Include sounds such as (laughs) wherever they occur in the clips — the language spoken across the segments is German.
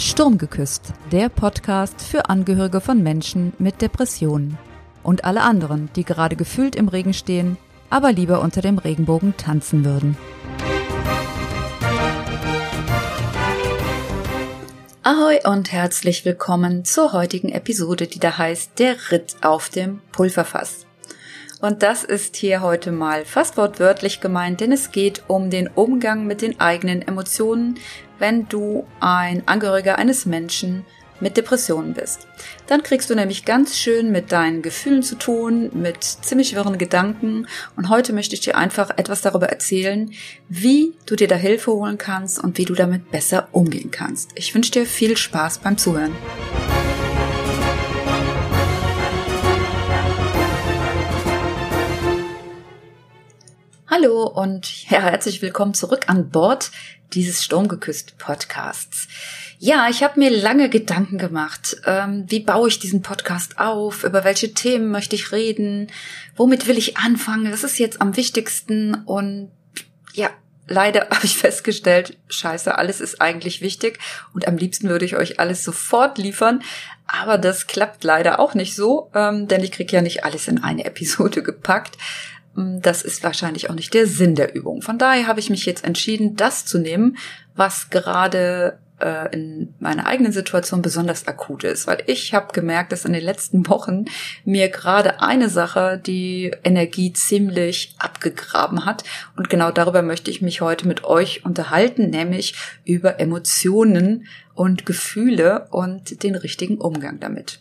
Sturmgeküsst, der Podcast für Angehörige von Menschen mit Depressionen und alle anderen, die gerade gefühlt im Regen stehen, aber lieber unter dem Regenbogen tanzen würden. Ahoi und herzlich willkommen zur heutigen Episode, die da heißt Der Ritt auf dem Pulverfass. Und das ist hier heute mal fast wortwörtlich gemeint, denn es geht um den Umgang mit den eigenen Emotionen, wenn du ein Angehöriger eines Menschen mit Depressionen bist. Dann kriegst du nämlich ganz schön mit deinen Gefühlen zu tun, mit ziemlich wirren Gedanken. Und heute möchte ich dir einfach etwas darüber erzählen, wie du dir da Hilfe holen kannst und wie du damit besser umgehen kannst. Ich wünsche dir viel Spaß beim Zuhören. Hallo und herzlich willkommen zurück an Bord dieses Sturmgeküsst Podcasts. Ja, ich habe mir lange Gedanken gemacht. Ähm, wie baue ich diesen Podcast auf? Über welche Themen möchte ich reden? Womit will ich anfangen? Das ist jetzt am wichtigsten und ja, leider (laughs) habe ich festgestellt, scheiße, alles ist eigentlich wichtig und am liebsten würde ich euch alles sofort liefern. Aber das klappt leider auch nicht so, ähm, denn ich kriege ja nicht alles in eine Episode gepackt. Mm, das ist wahrscheinlich auch nicht der Sinn der Übung. Von daher habe ich mich jetzt entschieden, das zu nehmen, was gerade äh, in meiner eigenen Situation besonders akut ist, weil ich habe gemerkt, dass in den letzten Wochen mir gerade eine Sache die Energie ziemlich abgegraben hat und genau darüber möchte ich mich heute mit euch unterhalten, nämlich über Emotionen und Gefühle und den richtigen Umgang damit.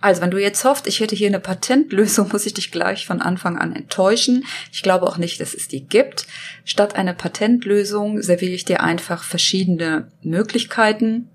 Also, wenn du jetzt hoffst, ich hätte hier eine Patentlösung, (laughs) muss ich dich gleich von Anfang an enttäuschen. Ich glaube auch nicht, dass es die gibt. Statt einer Patentlösung serviere ich dir einfach verschiedene Möglichkeiten.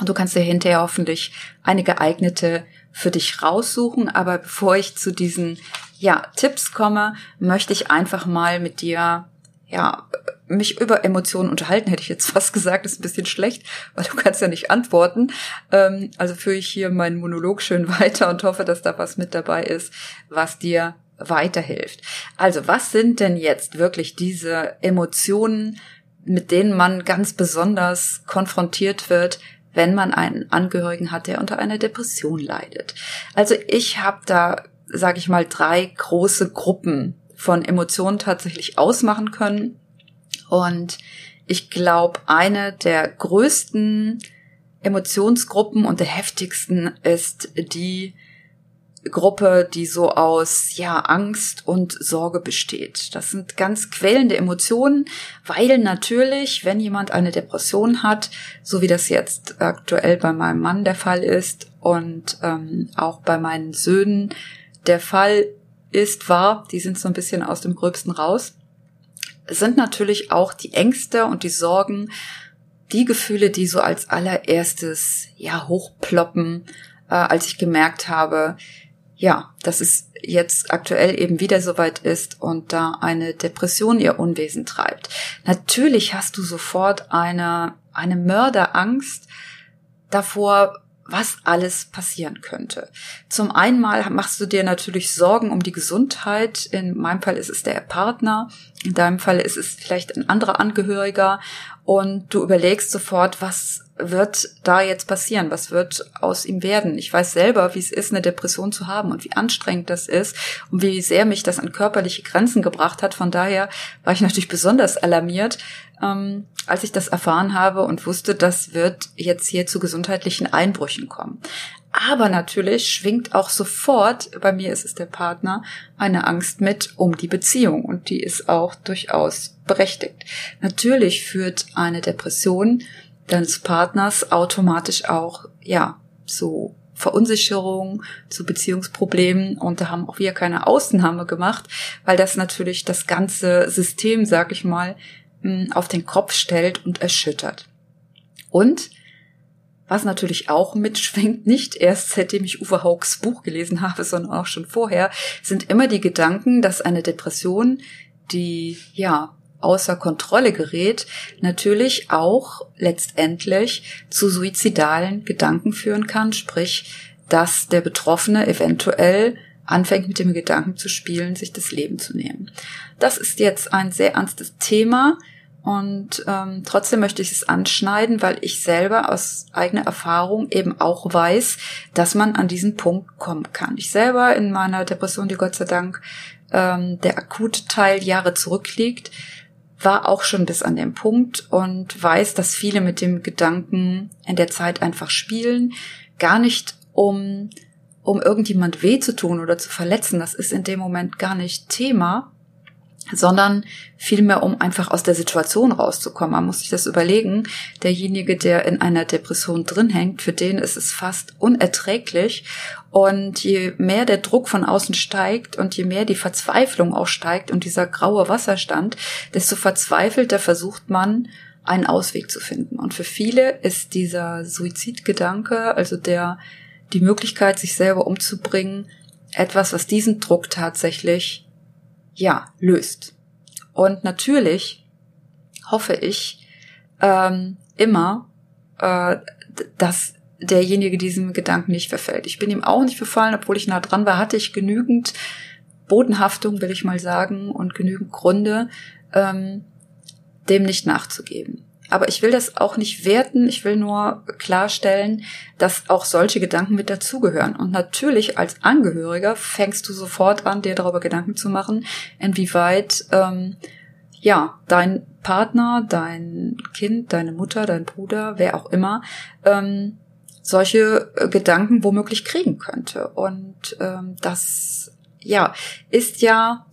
Und du kannst dir hinterher hoffentlich eine geeignete für dich raussuchen. Aber bevor ich zu diesen ja, Tipps komme, möchte ich einfach mal mit dir ja, mich über Emotionen unterhalten, hätte ich jetzt (laughs) fast gesagt, ist ein bisschen schlecht, weil du kannst ja nicht antworten. Ähm, also führe ich hier meinen Monolog schön (laughs) weiter und hoffe, dass da was mit dabei ist, was dir weiterhilft. Also, was sind denn jetzt wirklich diese Emotionen, mit denen man ganz besonders konfrontiert wird, wenn man einen Angehörigen hat, der unter einer Depression leidet? Also, ich habe da, sage ich mal, drei große Gruppen von Emotionen tatsächlich ausmachen können. Und ich glaube, eine der größten Emotionsgruppen und der heftigsten ist die Gruppe, die so aus ja Angst und Sorge besteht. Das sind ganz quälende Emotionen, weil natürlich, wenn jemand eine Depression hat, so wie das jetzt aktuell bei meinem Mann der Fall ist und ähm, auch bei meinen Söhnen der Fall ist, war, die sind so ein bisschen aus dem Gröbsten raus, sind natürlich auch die Ängste und die Sorgen, die Gefühle, die so als allererstes ja hochploppen, äh, als ich gemerkt habe, ja, dass es jetzt aktuell eben wieder soweit ist und da eine Depression ihr Unwesen treibt. Natürlich hast du sofort eine, eine Mörderangst davor, was alles passieren könnte. Zum einen mal machst du dir natürlich Sorgen um die Gesundheit. In meinem Fall ist es der Partner. In deinem Fall ist es vielleicht ein anderer Angehöriger. Und du überlegst sofort, was wird da jetzt passieren? Was wird aus ihm werden? Ich weiß selber, wie es ist, eine Depression zu haben und wie anstrengend das ist und wie sehr mich das an körperliche Grenzen gebracht hat. Von daher war ich natürlich besonders alarmiert, ähm, als ich das erfahren habe und wusste, das wird jetzt hier zu gesundheitlichen Einbrüchen kommen. Aber natürlich schwingt auch sofort, bei mir ist es der Partner, eine Angst mit um die Beziehung und die ist auch durchaus berechtigt. Natürlich führt eine Depression deines Partners automatisch auch, ja, zu Verunsicherung, zu Beziehungsproblemen und da haben auch wir keine Ausnahme gemacht, weil das natürlich das ganze System, sag ich mal, auf den Kopf stellt und erschüttert. Und was natürlich auch mitschwingt, nicht erst seitdem ich Uwe Haugs Buch gelesen habe, sondern auch schon vorher, sind immer die Gedanken, dass eine Depression, die ja außer Kontrolle gerät, natürlich auch letztendlich zu suizidalen Gedanken führen kann, sprich, dass der Betroffene eventuell anfängt mit dem Gedanken zu spielen, sich das Leben zu nehmen. Das ist jetzt ein sehr ernstes Thema Und ähm, trotzdem möchte ich es anschneiden, weil ich selber aus eigener Erfahrung eben auch weiß, dass man an diesen Punkt kommen kann. Ich selber in meiner Depression, die Gott sei Dank ähm, der akute Teil Jahre zurückliegt, war auch schon bis an dem Punkt und weiß, dass viele mit dem Gedanken in der Zeit einfach spielen, gar nicht um um irgendjemand weh zu tun oder zu verletzen, das ist in dem Moment gar nicht Thema, sondern vielmehr um einfach aus der Situation rauszukommen. Man muss sich das überlegen. Derjenige, der in einer Depression drin hängt, für den ist es fast unerträglich. Und je mehr der Druck von außen steigt und je mehr die Verzweiflung auch steigt und dieser graue Wasserstand, desto verzweifelter versucht man, einen Ausweg zu finden. Und für viele ist dieser Suizidgedanke, also der, die Möglichkeit, sich selber umzubringen, etwas, was diesen Druck tatsächlich ja, löst. Und natürlich hoffe ich ähm, immer, äh, dass derjenige diesem Gedanken nicht verfällt. Ich bin ihm auch nicht verfallen, obwohl ich nah dran war, hatte ich genügend Bodenhaftung, will ich mal sagen, und genügend Gründe, ähm, dem nicht nachzugeben. Aber ich will das auch nicht werten, ich will nur klarstellen, dass auch solche Gedanken mit dazugehören. Und natürlich als Angehöriger fängst du sofort an, dir darüber Gedanken zu machen, inwieweit ähm, ja dein Partner, dein Kind, deine Mutter, dein Bruder, wer auch immer, ähm, solche äh, Gedanken womöglich kriegen könnte. Und ähm, das ja ist ja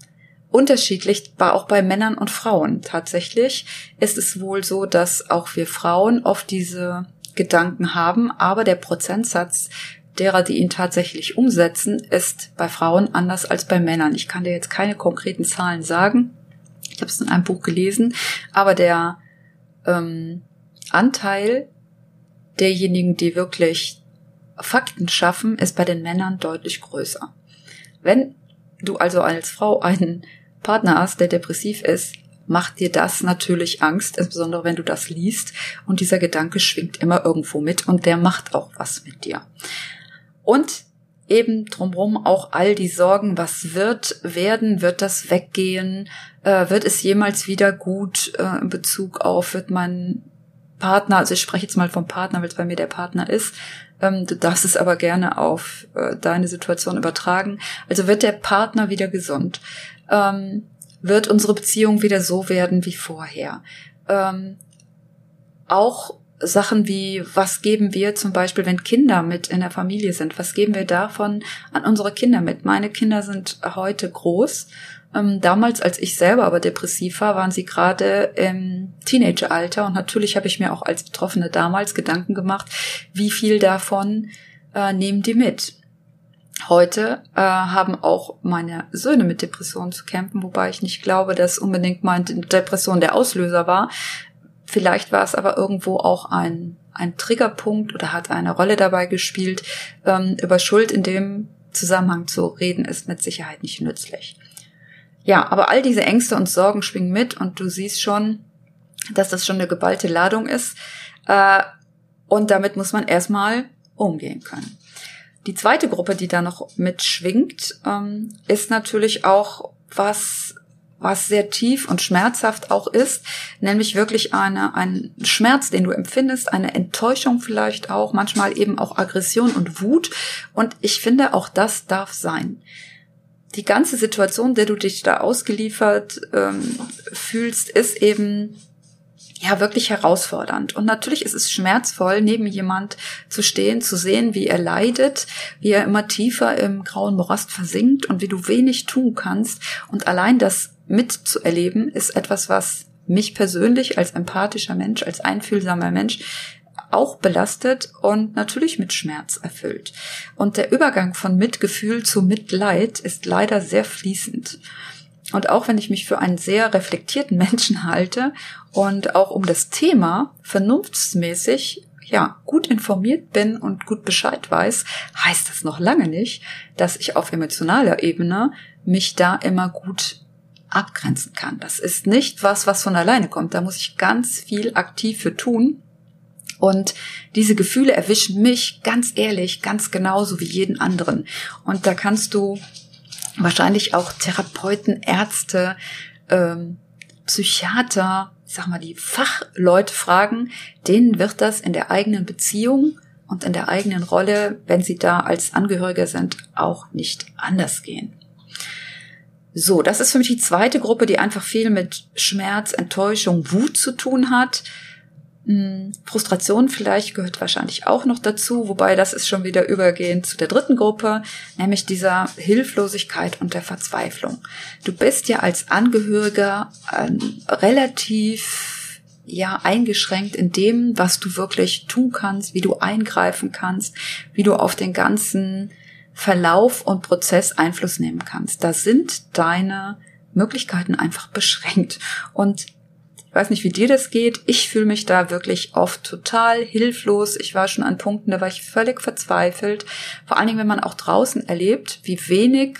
unterschiedlich, war auch bei Männern und Frauen. Tatsächlich ist es wohl so, dass auch wir Frauen oft diese Gedanken haben, aber der Prozentsatz derer, die ihn tatsächlich umsetzen, ist bei Frauen anders als bei Männern. Ich kann dir jetzt keine konkreten Zahlen sagen. Ich habe es in einem Buch gelesen, aber der ähm, Anteil derjenigen, die wirklich Fakten schaffen, ist bei den Männern deutlich größer. Wenn du also als Frau einen Partner hast, der depressiv ist, macht dir das natürlich Angst, insbesondere wenn du das liest. Und dieser Gedanke schwingt immer irgendwo mit und der macht auch was mit dir. Und eben drumherum auch all die Sorgen, was wird werden, wird das weggehen, äh, wird es jemals wieder gut äh, in Bezug auf, wird mein Partner, also ich spreche jetzt mal vom Partner, weil es bei mir der Partner ist, ähm, du darfst es aber gerne auf äh, deine Situation übertragen. Also wird der Partner wieder gesund? Ähm, wird unsere Beziehung wieder so werden wie vorher. Ähm, auch Sachen wie, was geben wir zum Beispiel, wenn Kinder mit in der Familie sind? Was geben wir davon an unsere Kinder mit? Meine Kinder sind heute groß. Ähm, damals, als ich selber aber depressiv war, waren sie gerade im Teenageralter und natürlich habe ich mir auch als Betroffene damals Gedanken gemacht, wie viel davon äh, nehmen die mit? Heute äh, haben auch meine Söhne mit Depressionen zu kämpfen, wobei ich nicht glaube, dass unbedingt meine Depression der Auslöser war. Vielleicht war es aber irgendwo auch ein, ein Triggerpunkt oder hat eine Rolle dabei gespielt. Ähm, über Schuld in dem Zusammenhang zu reden, ist mit Sicherheit nicht nützlich. Ja, aber all diese Ängste und Sorgen schwingen mit und du siehst schon, dass das schon eine geballte Ladung ist. Äh, und damit muss man erstmal umgehen können. Die zweite Gruppe, die da noch mitschwingt, ähm, ist natürlich auch was, was sehr tief und schmerzhaft auch ist, nämlich wirklich eine, ein Schmerz, den du empfindest, eine Enttäuschung vielleicht auch, manchmal eben auch Aggression und Wut. Und ich finde, auch das darf sein. Die ganze Situation, der du dich da ausgeliefert ähm, fühlst, ist eben ja wirklich herausfordernd. Und natürlich ist es schmerzvoll, neben jemand zu stehen, zu sehen, wie er leidet, wie er immer tiefer im grauen Morast versinkt und wie du wenig tun kannst. Und allein das mitzuerleben ist etwas, was mich persönlich als empathischer Mensch, als einfühlsamer Mensch auch belastet und natürlich mit Schmerz erfüllt. Und der Übergang von Mitgefühl zu Mitleid ist leider sehr fließend. Und auch wenn ich mich für einen sehr reflektierten Menschen halte und auch um das Thema vernunftsmäßig ja, gut informiert bin und gut Bescheid weiß, heißt das noch lange nicht, dass ich auf emotionaler Ebene mich da immer gut abgrenzen kann. Das ist nicht was, was von alleine kommt. Da muss ich ganz viel aktiv für tun. Und diese Gefühle erwischen mich ganz ehrlich, ganz genauso wie jeden anderen. Und da kannst du wahrscheinlich auch Therapeuten, Ärzte, ähm, Psychiater, sag mal, die Fachleute fragen, denen wird das in der eigenen Beziehung und in der eigenen Rolle, wenn sie da als Angehörige sind, auch nicht anders gehen. So, das ist für mich die zweite Gruppe, die einfach viel mit Schmerz, Enttäuschung, Wut zu tun hat. Hm, Frustration vielleicht gehört wahrscheinlich auch noch dazu, wobei das ist schon wieder übergehend zu der dritten Gruppe, nämlich dieser Hilflosigkeit und der Verzweiflung. Du bist ja als Angehöriger ähm, relativ ja eingeschränkt in dem, was du wirklich tun kannst, wie du eingreifen kannst, wie du auf den ganzen Verlauf und Prozess Einfluss nehmen kannst. Da sind deine Möglichkeiten einfach beschränkt und weiß nicht, wie dir das geht. Ich fühle mich da wirklich oft total hilflos. Ich war schon an Punkten, da war ich völlig verzweifelt. Vor allen Dingen, wenn man auch draußen erlebt, wie wenig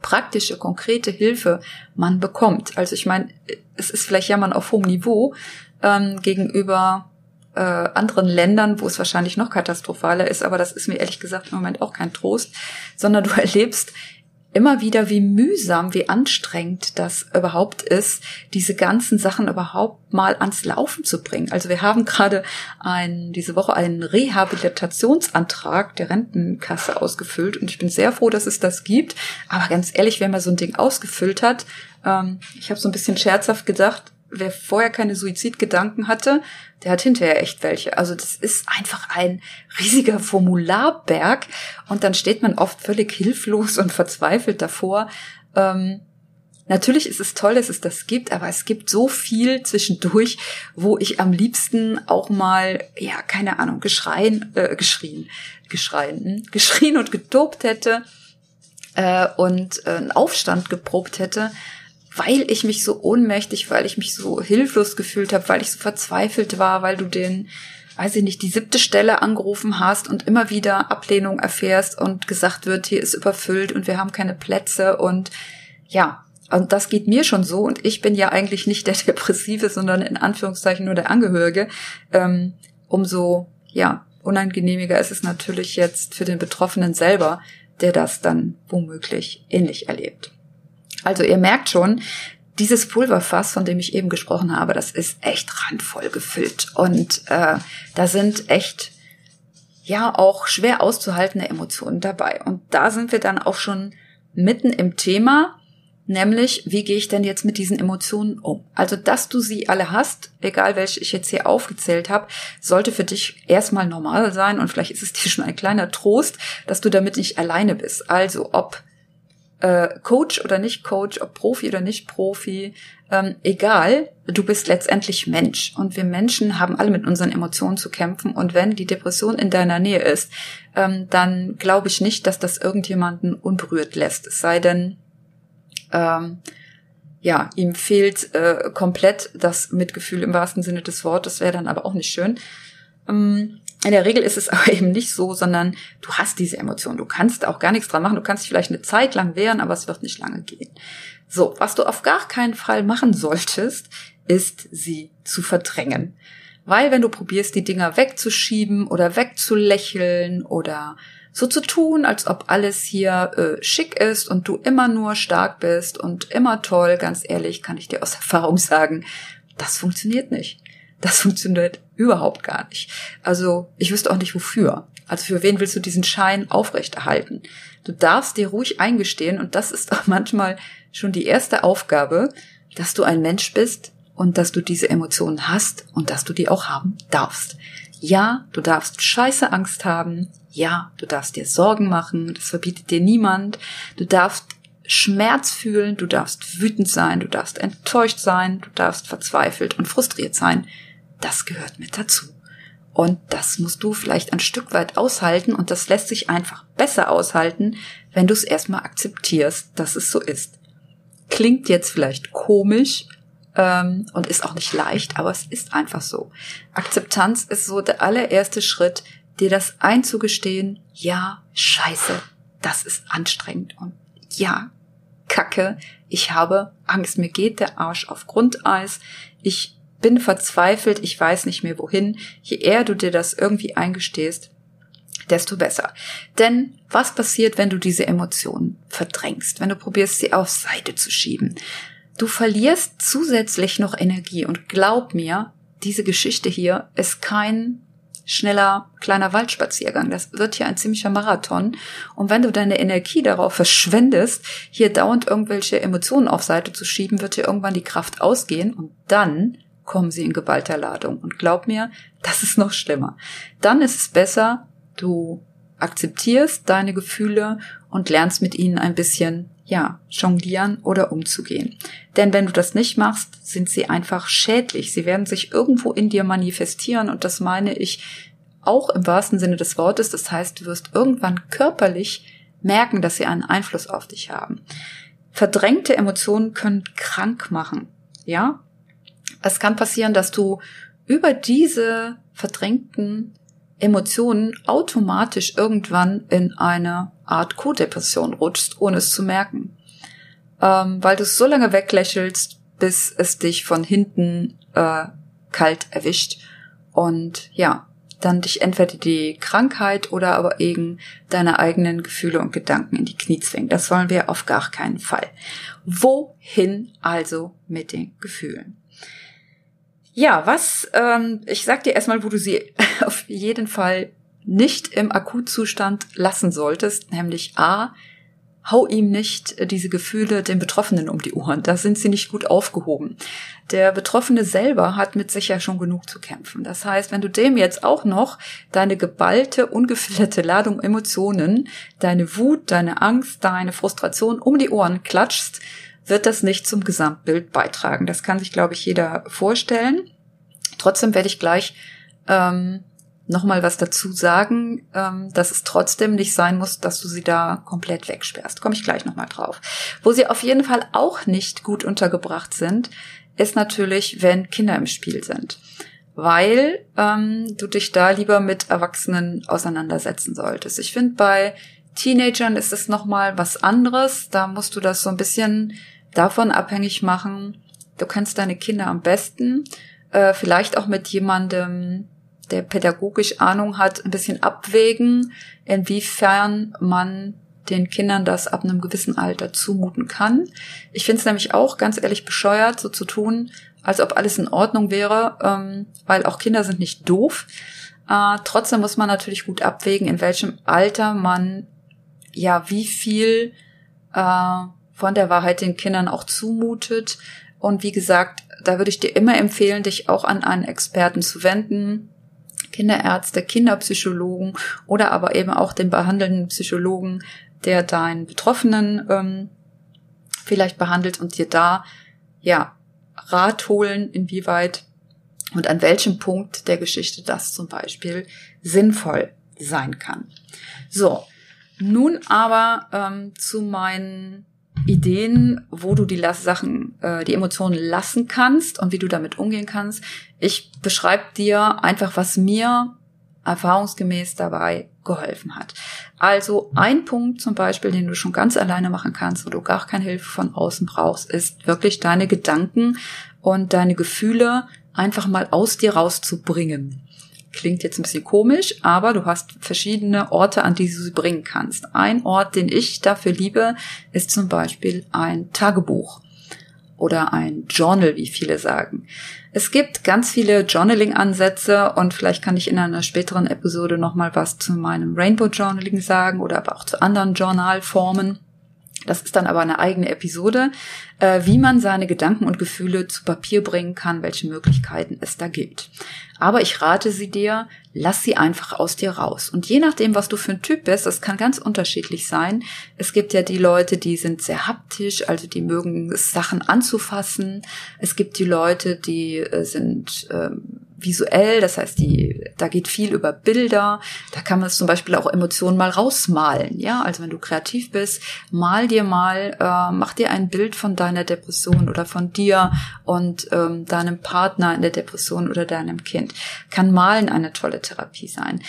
praktische, konkrete Hilfe man bekommt. Also ich meine, es ist vielleicht ja man auf hohem Niveau ähm, gegenüber äh, anderen Ländern, wo es wahrscheinlich noch katastrophaler ist, aber das ist mir ehrlich gesagt im Moment auch kein Trost, sondern du (laughs) erlebst immer wieder, wie mühsam, wie anstrengend das überhaupt ist, diese ganzen Sachen überhaupt mal ans Laufen zu bringen. Also wir haben gerade ein, diese Woche einen Rehabilitationsantrag der Rentenkasse ausgefüllt und ich bin sehr froh, dass es das gibt. Aber ganz ehrlich, wer mal so ein Ding ausgefüllt hat, ähm, ich habe so ein bisschen scherzhaft gedacht, wer vorher keine Suizidgedanken hatte, der hat hinterher echt welche. Also das ist einfach ein riesiger Formularberg und dann steht man oft völlig hilflos und verzweifelt davor. Ähm, natürlich ist es toll, dass es das gibt, aber es gibt so viel zwischendurch, wo ich am liebsten auch mal, ja, keine Ahnung, geschreien, äh, geschrien, geschreien, hm, geschrien und getobt hätte äh, und äh, einen Aufstand geprobt hätte weil ich mich so ohnmächtig, weil ich mich so hilflos gefühlt habe, weil ich so verzweifelt war, weil du den, weiß ich nicht, die siebte Stelle angerufen hast und immer wieder Ablehnung erfährst und gesagt wird, hier ist überfüllt und wir haben keine Plätze und ja, und das geht mir schon so und ich bin ja eigentlich nicht der (laughs) Depressive, sondern in Anführungszeichen nur der Angehörige. Ähm, umso, ja, unangenehmiger ist es natürlich jetzt für den Betroffenen selber, der das dann womöglich ähnlich erlebt. Also ihr merkt schon, dieses Pulverfass, von dem ich eben gesprochen habe, das ist echt randvoll gefüllt. Und äh, da sind echt ja auch schwer auszuhaltende Emotionen dabei. Und da sind wir dann auch schon mitten im Thema, nämlich wie gehe ich denn jetzt mit diesen Emotionen um? Also, dass du sie alle hast, egal welche ich jetzt hier aufgezählt habe, sollte für dich erstmal normal sein und vielleicht ist es dir schon ein kleiner Trost, dass du damit nicht alleine bist. Also, ob äh, Coach oder nicht Coach, ob Profi oder nicht Profi, ähm, egal, du bist letztendlich Mensch. Und wir Menschen haben alle mit unseren Emotionen zu kämpfen. Und wenn die Depression in deiner Nähe ist, ähm, dann glaube ich nicht, dass das irgendjemanden unberührt lässt. Es sei denn, ähm, ja, ihm fehlt äh, komplett das Mitgefühl im wahrsten Sinne des Wortes, wäre dann aber auch nicht schön. Ähm, in der Regel ist es (laughs) aber eben nicht so, sondern du hast diese Emotion. Du kannst auch gar nichts dran machen. Du kannst dich vielleicht eine Zeit lang wehren, aber es wird nicht lange gehen. So, was du auf gar keinen Fall machen solltest, ist sie zu verdrängen. Weil wenn du probierst, die Dinger wegzuschieben oder wegzulächeln oder so zu tun, als ob alles hier äh, schick ist und du immer nur stark bist und immer toll, ganz ehrlich, kann ich dir aus (laughs) Erfahrung sagen, das funktioniert nicht. Das funktioniert überhaupt gar nicht. Also ich wüsste auch nicht wofür. Also für wen willst du diesen Schein aufrechterhalten? Du darfst dir ruhig eingestehen, und das ist (laughs) auch manchmal schon die erste Aufgabe, dass du ein Mensch bist und dass du diese Emotionen hast und dass du die auch haben darfst. Ja, du darfst scheiße Angst haben. Ja, du darfst dir Sorgen machen. Das verbietet dir niemand. Du darfst Schmerz fühlen. Du darfst wütend sein. Du darfst enttäuscht sein. Du darfst verzweifelt und frustriert sein das gehört mit dazu. Und das musst du vielleicht ein Stück weit aushalten und das lässt sich einfach besser aushalten, wenn du es erstmal akzeptierst, dass es so ist. Klingt jetzt vielleicht komisch ähm, und ist auch nicht leicht, aber es ist einfach so. Akzeptanz ist so der allererste Schritt, dir das einzugestehen, ja, scheiße, das ist anstrengend und ja, Kacke, ich habe Angst, mir geht der Arsch auf Grundeis, ich bin verzweifelt, ich weiß nicht mehr wohin. Je eher du dir das irgendwie eingestehst, desto besser. Denn was passiert, wenn du diese Emotionen verdrängst, wenn du probierst, sie auf Seite zu schieben? du verlierst zusätzlich noch Energie und glaub mir, diese Geschichte hier ist kein schneller kleiner Waldspaziergang. Das wird hier ein ziemlicher Marathon. Und wenn du deine Energie darauf verschwendest, hier dauernd irgendwelche Emotionen auf Seite zu schieben, wird dir irgendwann die Kraft ausgehen und dann kommen sie in Gewalterladung. Und glaub mir, das ist noch schlimmer. Dann ist es besser, du akzeptierst deine Gefühle und lernst mit ihnen ein bisschen, ja, jonglieren oder umzugehen. Denn wenn du das nicht machst, sind sie einfach schädlich. Sie werden sich irgendwo in dir manifestieren und das meine ich auch im wahrsten Sinne des Wortes. Das heißt, du wirst irgendwann körperlich merken, dass sie einen Einfluss auf dich haben. Verdrängte Emotionen können krank machen. Ja? Es kann passieren, dass du über diese verdrängten Emotionen automatisch irgendwann in eine Art Co-Depression rutschst, ohne es zu merken. Ähm, weil du es so lange weglächelst, bis es dich von hinten äh, kalt erwischt und ja, dann dich entweder die Krankheit oder aber eben deine eigenen Gefühle und Gedanken in die Knie zwingen. Das wollen wir auf gar keinen Fall. Wohin also mit den Gefühlen? Ja, was, ähm, ich sag dir erstmal, wo du sie (laughs) auf jeden Fall nicht im Akutzustand lassen solltest, nämlich A, hau ihm nicht äh, diese Gefühle den Betroffenen um die Ohren. Da sind sie nicht gut aufgehoben. Der Betroffene selber hat mit sich ja schon genug zu kämpfen. Das heißt, wenn du dem jetzt auch noch deine geballte, ungefilterte Ladung Emotionen, deine Wut, deine Angst, deine Frustration um die Ohren klatschst, wird das nicht zum Gesamtbild beitragen. Das kann sich, glaube ich, jeder vorstellen. Trotzdem werde ich gleich ähm, nochmal was dazu sagen, ähm, dass es trotzdem nicht sein muss, dass du sie da komplett wegsperrst. Komme ich gleich nochmal drauf. Wo sie auf jeden Fall auch nicht gut untergebracht sind, ist natürlich, wenn Kinder im Spiel sind. Weil ähm, du dich da lieber mit Erwachsenen auseinandersetzen solltest. Ich finde, bei Teenagern ist es nochmal was anderes. Da musst du das so ein bisschen davon abhängig machen. Du kennst deine Kinder am besten. Äh, vielleicht auch mit jemandem, der pädagogisch Ahnung hat, ein bisschen abwägen, inwiefern man den Kindern das ab einem gewissen Alter zumuten kann. Ich finde es nämlich auch ganz ehrlich bescheuert, so zu tun, als ob alles in Ordnung wäre, ähm, weil auch Kinder sind nicht doof. Äh, trotzdem muss man natürlich gut abwägen, in welchem Alter man ja wie viel äh, von der Wahrheit den Kindern auch zumutet. Und wie gesagt, da würde ich dir immer empfehlen, dich auch an einen Experten zu wenden. Kinderärzte, Kinderpsychologen oder aber eben auch den behandelnden Psychologen, der deinen Betroffenen ähm, vielleicht behandelt und dir da ja Rat holen, inwieweit und an welchem Punkt der Geschichte das zum Beispiel sinnvoll sein kann. So, nun aber ähm, zu meinen Ideen, wo du die Sachen, äh, die Emotionen lassen kannst und wie du damit umgehen kannst. Ich beschreibe dir einfach, was mir erfahrungsgemäß dabei geholfen hat. Also ein Punkt zum Beispiel, den du schon ganz alleine machen kannst, wo du gar keine Hilfe von außen brauchst, ist wirklich deine Gedanken und deine Gefühle einfach mal aus dir rauszubringen. Klingt jetzt ein bisschen komisch, aber du hast verschiedene Orte, an die du sie bringen kannst. Ein Ort, den ich dafür liebe, ist zum Beispiel ein Tagebuch oder ein Journal, wie viele sagen. Es gibt ganz viele Journaling-Ansätze und vielleicht kann ich in einer späteren Episode nochmal was zu meinem Rainbow Journaling sagen oder aber auch zu anderen Journalformen. Das ist dann aber eine eigene Episode, wie man seine Gedanken und Gefühle zu Papier bringen kann, welche Möglichkeiten es da gibt. Aber ich rate sie dir, lass sie einfach aus dir raus. Und je nachdem, was du für ein Typ bist, das kann ganz unterschiedlich sein. Es gibt ja die Leute, die sind sehr haptisch, also die mögen Sachen anzufassen. Es gibt die Leute, die äh, sind ähm, visuell, das heißt, die, da geht viel über Bilder. Da kann man zum Beispiel auch Emotionen mal rausmalen. Ja, also wenn du kreativ bist, mal dir mal, äh, mach dir ein Bild von deiner Depression oder von dir und ähm, deinem Partner in der Depression oder deinem Kind. Kann Malen eine tolle Therapie sein.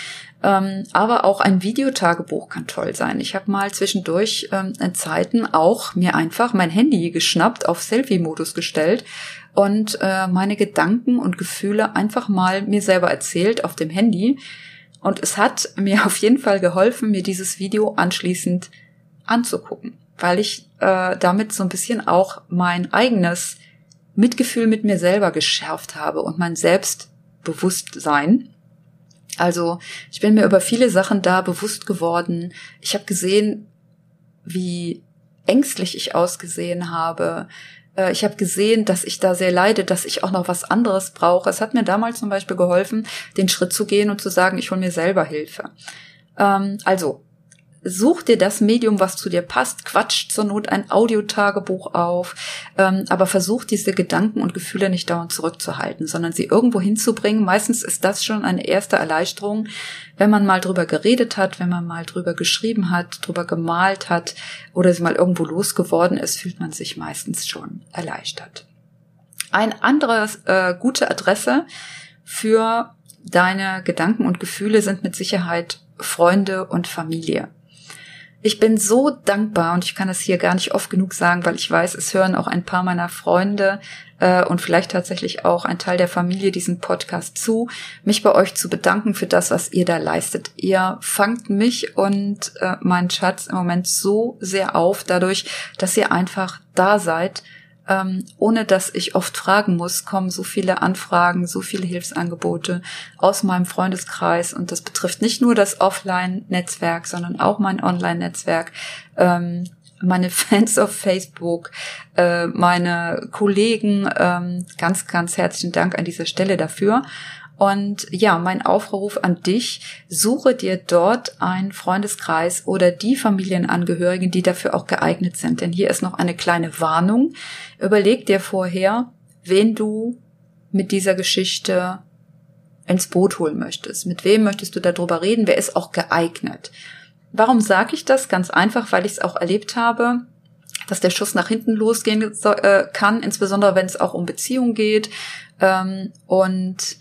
Ähm, aber auch ein Videotagebuch kann toll sein. Ich habe mal zwischendurch ähm, in Zeiten auch mir einfach mein Handy geschnappt, auf Selfie-Modus gestellt und äh, meine Gedanken und Gefühle einfach mal mir selber erzählt auf dem Handy. Und es hat mir auf jeden Fall geholfen, mir dieses Video anschließend anzugucken. Weil ich äh, damit so ein bisschen auch mein eigenes Mitgefühl mit mir selber geschärft habe und mein Selbstbewusstsein. Also ich bin mir über viele Sachen da bewusst geworden. Ich habe gesehen, wie ängstlich ich ausgesehen habe. Äh, ich habe gesehen, dass ich da sehr leide, dass ich auch noch was anderes brauche. Es hat mir damals zum Beispiel geholfen, den Schritt zu gehen und zu sagen, ich hole mir selber Hilfe. Ähm, also such dir das Medium, was zu dir passt, quatsch zur Not ein Audiotagebuch auf, ähm, aber versuch diese Gedanken und Gefühle nicht dauernd zurückzuhalten, sondern sie irgendwo hinzubringen. Meistens ist das schon eine erste Erleichterung, wenn man mal drüber geredet hat, wenn man mal drüber geschrieben hat, drüber gemalt hat oder sie mal irgendwo losgeworden ist, fühlt man sich meistens schon erleichtert. Ein anderes äh, gute Adresse für deine Gedanken und Gefühle sind mit Sicherheit Freunde und Familie. Ich bin so dankbar und ich kann es hier gar nicht oft genug sagen, weil ich weiß, es hören auch ein paar meiner Freunde äh, und vielleicht tatsächlich auch ein Teil der Familie diesen Podcast zu, mich bei euch zu bedanken für das, was ihr da leistet. Ihr fangt mich und äh, meinen Schatz im Moment so sehr auf, dadurch, dass ihr einfach da seid ähm, ohne dass ich oft fragen muss, kommen so viele Anfragen, so viele Hilfsangebote aus meinem Freundeskreis. Und das betrifft nicht nur das Offline-Netzwerk, sondern auch mein Online-Netzwerk. Ähm, meine (laughs) Fans auf Facebook, äh, meine Kollegen, ähm, ganz, ganz herzlichen Dank an dieser Stelle dafür. Und ja, mein Aufruf an dich, suche dir dort einen Freundeskreis oder die Familienangehörigen, die dafür auch geeignet sind. Denn hier ist noch eine kleine Warnung. Überleg dir vorher, wen du mit dieser Geschichte ins Boot holen möchtest. Mit wem möchtest du darüber reden? Wer ist auch geeignet? Warum sage ich das? Ganz einfach, weil ich es auch erlebt habe, dass der Schuss nach hinten losgehen äh, kann, insbesondere wenn es auch um Beziehungen geht. Ähm, und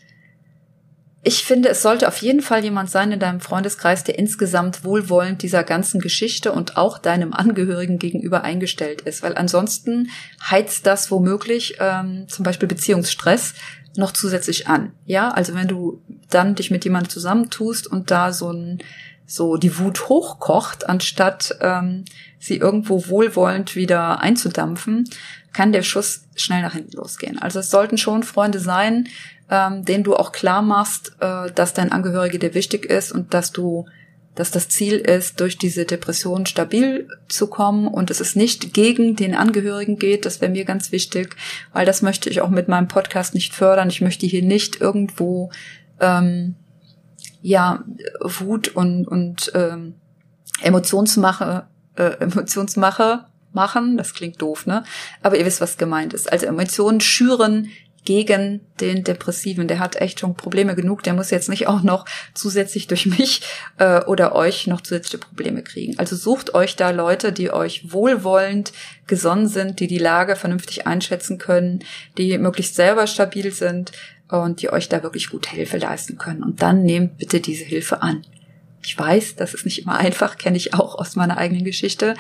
ich finde, es sollte auf jeden Fall jemand sein in deinem Freundeskreis, der insgesamt wohlwollend dieser ganzen Geschichte und auch deinem Angehörigen gegenüber eingestellt ist, weil ansonsten heizt das womöglich ähm, zum Beispiel Beziehungsstress noch zusätzlich an. Ja, also wenn du dann dich mit jemandem zusammentust und da so ein so die Wut hochkocht, anstatt ähm, sie irgendwo wohlwollend wieder einzudampfen, kann der Schuss schnell nach hinten losgehen. Also es sollten schon Freunde sein, ähm, denen du auch klar machst, äh, dass dein Angehörige dir wichtig ist und dass du, dass das Ziel ist, durch diese Depression stabil zu kommen und dass es nicht gegen den Angehörigen geht. Das wäre mir ganz wichtig, weil das möchte ich auch mit meinem Podcast nicht fördern. Ich möchte hier nicht irgendwo ähm, ja Wut und und ähm, Emotionsmache äh, Emotionsmache machen. Das klingt doof, ne? Aber ihr wisst, was gemeint ist. Also Emotionen schüren gegen den Depressiven. Der hat echt schon Probleme genug. Der muss jetzt nicht auch noch zusätzlich durch mich äh, oder euch noch zusätzliche Probleme kriegen. Also sucht euch da Leute, die euch wohlwollend gesonnen sind, die die Lage vernünftig einschätzen können, die möglichst selber stabil sind und die euch da wirklich gut Hilfe leisten können. Und dann nehmt bitte diese Hilfe an. Ich weiß, das ist nicht immer einfach, kenne ich auch aus meiner eigenen Geschichte.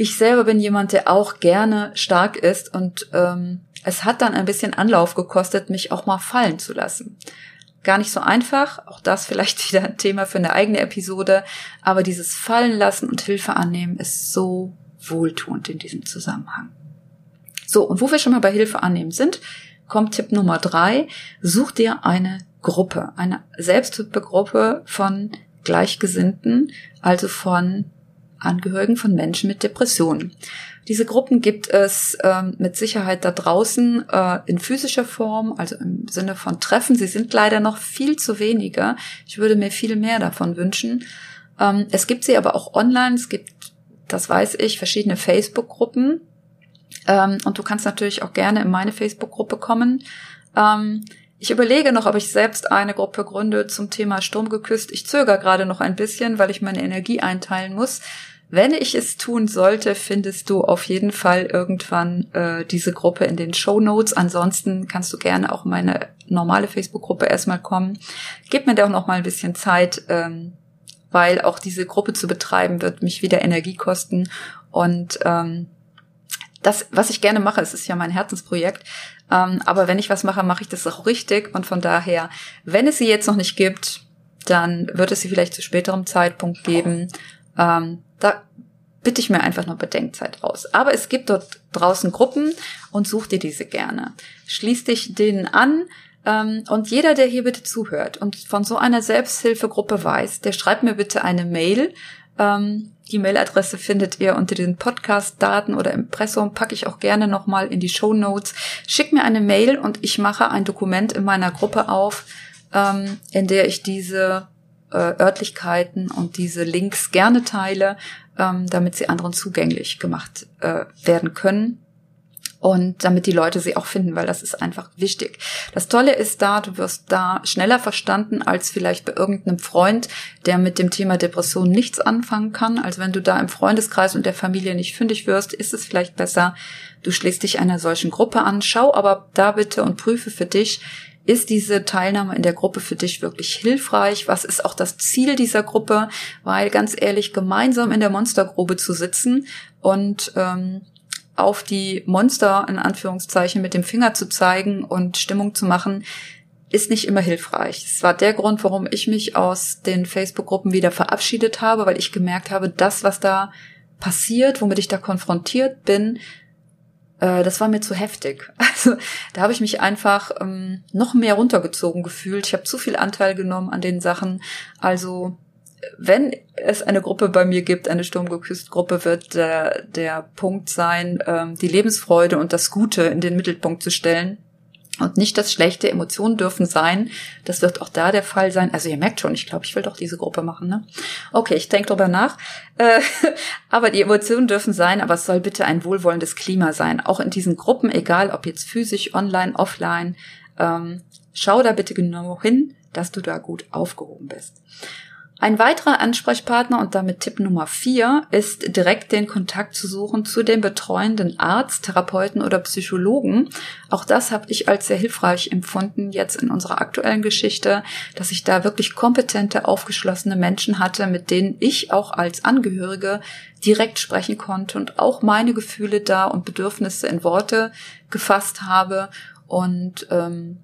Ich selber bin jemand, der auch gerne stark ist und ähm, es hat dann ein bisschen Anlauf gekostet, mich auch mal fallen zu lassen. Gar nicht so einfach, auch das vielleicht (laughs) wieder ein Thema für eine eigene Episode, aber dieses Fallen lassen und Hilfe annehmen ist so wohltuend in diesem Zusammenhang. So, und wo wir schon mal bei Hilfe annehmen sind, kommt Tipp Nummer drei, such dir eine Gruppe, eine Selbsthilfegruppe von Gleichgesinnten, also von Angehörigen von Menschen mit Depressionen. Diese Gruppen gibt es ähm, mit Sicherheit da draußen äh, in physischer Form, also im Sinne von Treffen. Sie sind leider noch viel zu wenige. Ich würde mir viel mehr davon wünschen. Ähm, es gibt sie aber auch online. Es gibt, das weiß ich, verschiedene Facebook-Gruppen. Ähm, und du kannst natürlich auch gerne in meine Facebook-Gruppe kommen. Ähm, ich überlege noch, ob ich selbst eine Gruppe gründe zum Thema Sturm geküsst. Ich zögere gerade noch ein bisschen, weil ich meine Energie einteilen muss. Wenn ich es tun sollte, findest du auf jeden Fall irgendwann äh, diese Gruppe in den Show Notes. Ansonsten kannst du gerne auch meine normale Facebook-Gruppe erstmal kommen. Gib mir da auch noch mal ein bisschen Zeit, ähm, weil auch diese Gruppe zu betreiben wird mich wieder Energie kosten. Und ähm, das, was ich gerne mache, es ist ja mein Herzensprojekt. Ähm, aber wenn ich was mache, mache ich das auch richtig. Und von daher, wenn es sie jetzt noch nicht gibt, dann wird es sie vielleicht zu späterem Zeitpunkt geben. Ähm, da bitte ich mir einfach nur Bedenkzeit aus. Aber es gibt dort draußen Gruppen und such dir diese gerne. Schließ dich denen an, ähm, und jeder, der hier bitte zuhört und von so einer Selbsthilfegruppe weiß, der schreibt mir bitte eine Mail. Ähm, die Mailadresse findet ihr unter den Podcast-Daten oder Impressum, packe ich auch gerne nochmal in die Show Notes. Schick mir eine Mail und ich mache ein Dokument in meiner Gruppe auf, ähm, in der ich diese äh, Örtlichkeiten und diese Links gerne teile, ähm, damit sie anderen zugänglich gemacht äh, werden können und damit die Leute sie auch finden, weil das ist einfach wichtig. Das Tolle ist da, du wirst da schneller verstanden als vielleicht bei irgendeinem Freund, der mit dem Thema Depression nichts anfangen kann. Also wenn du da im Freundeskreis und der Familie nicht fündig wirst, ist es vielleicht besser, du schließt dich einer solchen Gruppe an. Schau aber da bitte und prüfe für dich, ist diese Teilnahme in der Gruppe für dich wirklich hilfreich? Was ist auch das Ziel dieser Gruppe? Weil ganz ehrlich, gemeinsam in der Monstergrube zu sitzen und ähm, auf die Monster in Anführungszeichen mit dem Finger zu zeigen und Stimmung zu machen, ist nicht immer hilfreich. Es war der Grund, warum ich mich aus den Facebook-Gruppen wieder verabschiedet habe, weil ich gemerkt habe, das, was da passiert, womit ich da konfrontiert bin, äh, das war mir zu heftig. (laughs) Also da habe ich mich einfach ähm, noch mehr runtergezogen gefühlt. Ich habe zu viel Anteil genommen an den Sachen. Also wenn es eine Gruppe bei mir gibt, eine Sturmgeküsst-Gruppe, wird der, der Punkt sein, ähm, die Lebensfreude und das Gute in den Mittelpunkt zu stellen. Und nicht das schlechte Emotionen dürfen sein. Das wird auch da der Fall sein. Also ihr merkt schon, ich glaube, ich will doch diese Gruppe machen. Ne? Okay, ich denke drüber nach. Äh, (laughs) aber die Emotionen dürfen sein, aber es soll bitte ein wohlwollendes Klima sein. Auch in diesen Gruppen, egal ob jetzt physisch, online, offline. Ähm, schau da bitte genau hin, dass du da gut aufgehoben bist. Ein weiterer Ansprechpartner und damit Tipp Nummer vier ist direkt den Kontakt zu suchen zu dem betreuenden Arzt, Therapeuten oder Psychologen. Auch das habe ich als sehr hilfreich empfunden jetzt in unserer aktuellen Geschichte, dass ich da wirklich kompetente, aufgeschlossene Menschen hatte, mit denen ich auch als Angehörige direkt sprechen konnte und auch meine Gefühle da und Bedürfnisse in Worte gefasst habe und ähm,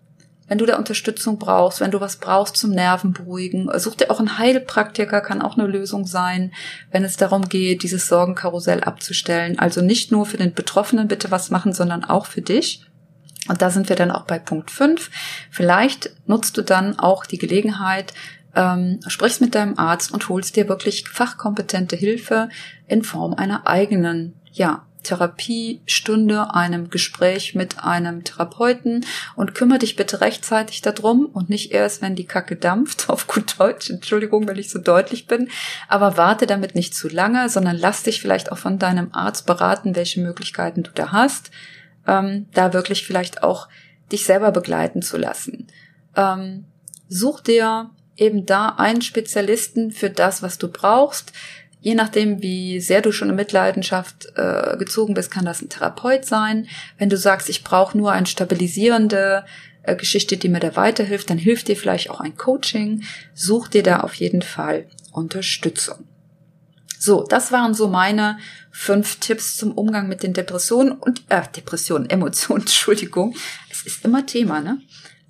wenn du da Unterstützung brauchst, wenn du was brauchst zum Nerven beruhigen, such dir auch einen Heilpraktiker, kann auch eine Lösung sein, wenn es darum geht, dieses Sorgenkarussell abzustellen. Also nicht nur für den Betroffenen bitte was machen, sondern auch für dich. Und da sind wir dann auch bei Punkt 5. Vielleicht nutzt du dann auch die Gelegenheit, ähm, sprichst mit deinem Arzt und holst dir wirklich fachkompetente Hilfe in Form einer eigenen, ja, Therapiestunde, einem Gespräch mit einem Therapeuten und kümmere dich bitte rechtzeitig darum und nicht erst, wenn die Kacke dampft, (laughs) auf gut Deutsch, Entschuldigung, wenn ich so deutlich bin, aber warte damit nicht zu lange, sondern lass dich vielleicht auch von deinem Arzt beraten, welche Möglichkeiten du da hast, ähm, da wirklich vielleicht auch dich selber begleiten zu lassen. Ähm, such dir eben da einen Spezialisten für das, was du brauchst. Je nachdem, wie sehr du schon in Mitleidenschaft äh, gezogen bist, kann das ein Therapeut sein. Wenn du sagst, ich brauche nur eine stabilisierende äh, Geschichte, die mir da weiterhilft, dann hilft dir vielleicht auch ein Coaching. Such dir da auf jeden Fall Unterstützung. So, das waren so meine fünf Tipps zum Umgang mit den Depressionen und äh, Depressionen, (laughs) Emotionen, Entschuldigung. Es ist immer Thema, ne?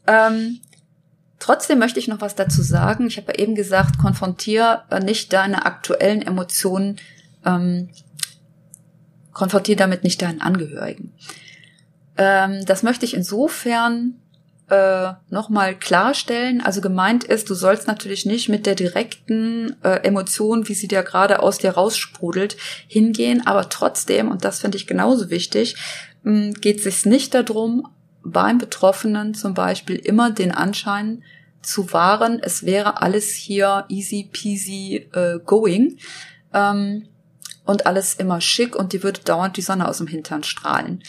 Ähm, Trotzdem möchte ich noch was dazu sagen. Ich habe ja eben gesagt, konfrontier äh, nicht deine aktuellen Emotionen, ähm, konfrontier damit nicht deinen Angehörigen. Ähm, das möchte ich insofern äh, nochmal klarstellen. Also gemeint ist, du sollst natürlich nicht mit der direkten äh, Emotion, wie sie dir gerade aus dir raussprudelt, hingehen, aber trotzdem, und das finde ich genauso wichtig, ähm, geht es sich nicht darum, beim Betroffenen zum Beispiel immer den Anschein zu wahren, es wäre alles hier easy peasy äh, going ähm, und alles immer schick und die würde dauernd die Sonne aus dem Hintern strahlen.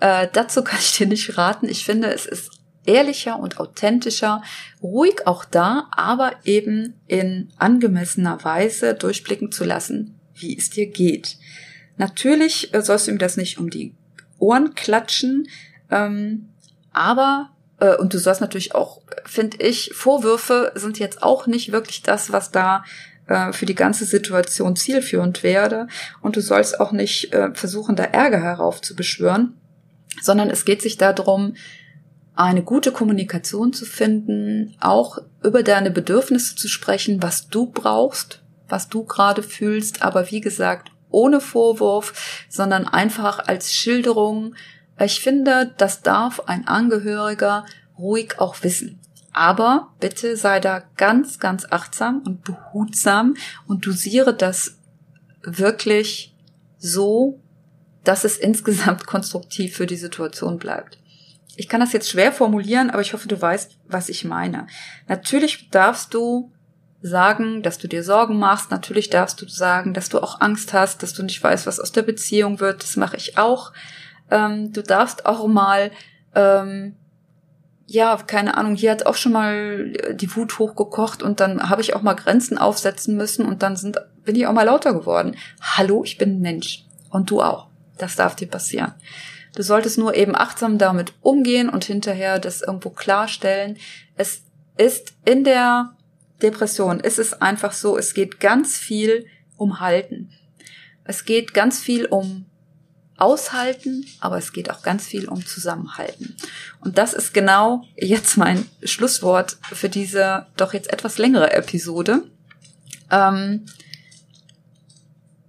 Äh, dazu kann ich dir nicht raten. Ich finde, es ist ehrlicher und authentischer, ruhig auch da, aber eben in angemessener Weise durchblicken zu lassen, wie es dir geht. Natürlich äh, sollst du ihm das nicht um die Ohren klatschen, ähm, aber äh, und du sollst natürlich auch, finde ich, Vorwürfe sind jetzt auch nicht wirklich das, was da äh, für die ganze Situation zielführend werde. Und du sollst auch nicht äh, versuchen, da Ärger heraufzubeschwören, sondern es geht sich darum, eine gute Kommunikation zu finden, auch über deine Bedürfnisse zu sprechen, was du brauchst, was du gerade fühlst, aber wie gesagt, ohne Vorwurf, sondern einfach als Schilderung. Ich finde, das darf ein Angehöriger ruhig auch wissen. Aber bitte sei da ganz, ganz achtsam und behutsam und dosiere das wirklich so, dass es (laughs) insgesamt konstruktiv für die Situation bleibt. Ich kann das jetzt schwer formulieren, aber ich hoffe, du weißt, was ich meine. Natürlich darfst du sagen, dass du dir Sorgen machst. Natürlich darfst du sagen, dass du auch Angst hast, dass du nicht weißt, was aus der Beziehung wird. Das mache ich auch. Ähm, du darfst auch mal ähm, ja, keine Ahnung, hier hat auch schon mal die Wut hochgekocht und dann habe ich auch mal Grenzen aufsetzen müssen und dann sind, bin ich auch mal lauter geworden. Hallo, ich bin ein Mensch. Und du auch. Das darf dir passieren. Du solltest nur eben achtsam damit umgehen und hinterher das irgendwo klarstellen. Es ist in der Depression, ist es einfach so, es geht ganz viel um Halten. Es geht ganz viel um aushalten, aber es geht auch ganz viel um Zusammenhalten. Und das ist genau jetzt mein Schlusswort für diese doch jetzt etwas längere Episode. Ähm,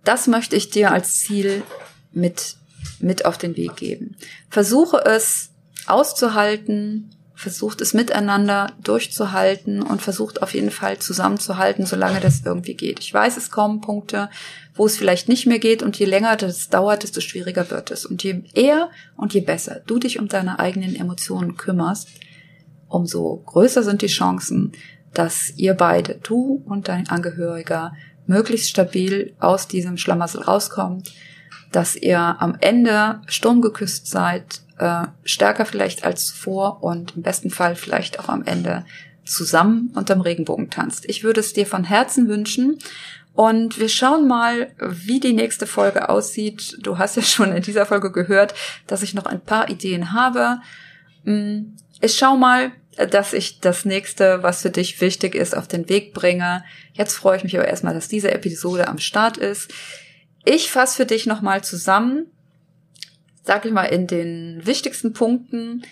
das möchte ich dir als Ziel mit, mit auf den Weg geben. Versuche es auszuhalten, versucht es miteinander durchzuhalten und versucht auf jeden Fall zusammenzuhalten, solange das irgendwie geht. Ich weiß, es kommen Punkte, wo es vielleicht nicht mehr geht und je länger das dauert, desto schwieriger wird es. Und je eher und je besser du dich um deine eigenen Emotionen kümmerst, umso größer sind die Chancen, dass ihr beide, du und dein Angehöriger, möglichst stabil aus diesem Schlamassel rauskommt, dass ihr am Ende sturmgeküsst seid, äh, stärker vielleicht als zuvor und im besten Fall vielleicht auch am Ende zusammen unterm Regenbogen tanzt. Ich würde es dir von Herzen wünschen. Und wir schauen mal, wie die nächste Folge aussieht. Du hast ja schon in dieser Folge gehört, dass ich noch ein paar Ideen habe. Mm, ich schau mal, dass ich das nächste, was für dich wichtig ist, auf den Weg bringe. Jetzt freue ich mich aber erstmal, dass diese Episode am Start ist. Ich fasse für dich nochmal zusammen, sag ich mal, in den wichtigsten Punkten.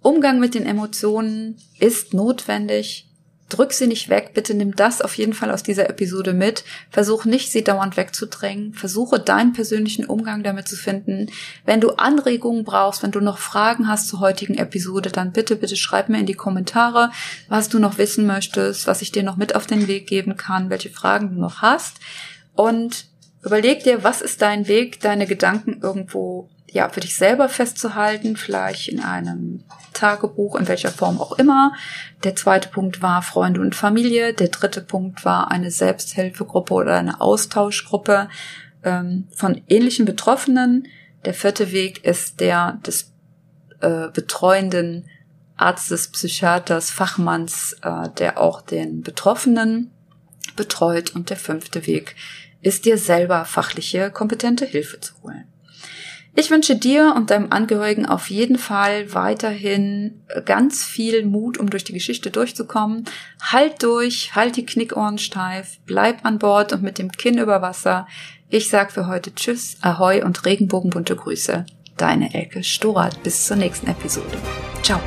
Umgang mit den Emotionen ist notwendig. Drück sie nicht weg, bitte nimm das auf jeden Fall aus dieser Episode mit. Versuch nicht, sie dauernd wegzudrängen. Versuche deinen persönlichen Umgang damit zu finden. Wenn du Anregungen brauchst, wenn du noch Fragen hast zur heutigen Episode, dann bitte, bitte schreib mir in die Kommentare, was du noch wissen möchtest, was ich dir noch mit auf den Weg geben kann, welche Fragen du noch hast. Und überleg dir, was ist dein Weg, deine Gedanken irgendwo ja, für dich selber festzuhalten, vielleicht in einem Tagebuch, in welcher Form auch immer. Der zweite Punkt war Freunde und Familie. Der dritte Punkt war eine Selbsthilfegruppe oder eine Austauschgruppe ähm, von ähnlichen Betroffenen. Der vierte Weg ist der des äh, betreuenden Arztes, Psychiaters, Fachmanns, äh, der auch den Betroffenen betreut. Und der fünfte Weg ist dir selber fachliche, kompetente Hilfe zu holen. Ich wünsche dir und deinem Angehörigen auf jeden Fall weiterhin ganz viel Mut, um durch die Geschichte durchzukommen. Halt durch, halt die Knickohren steif, bleib an Bord und mit dem Kinn über Wasser. Ich sag für heute Tschüss, Ahoi und regenbogenbunte Grüße. Deine Elke Storath. Bis zur nächsten Episode. Ciao.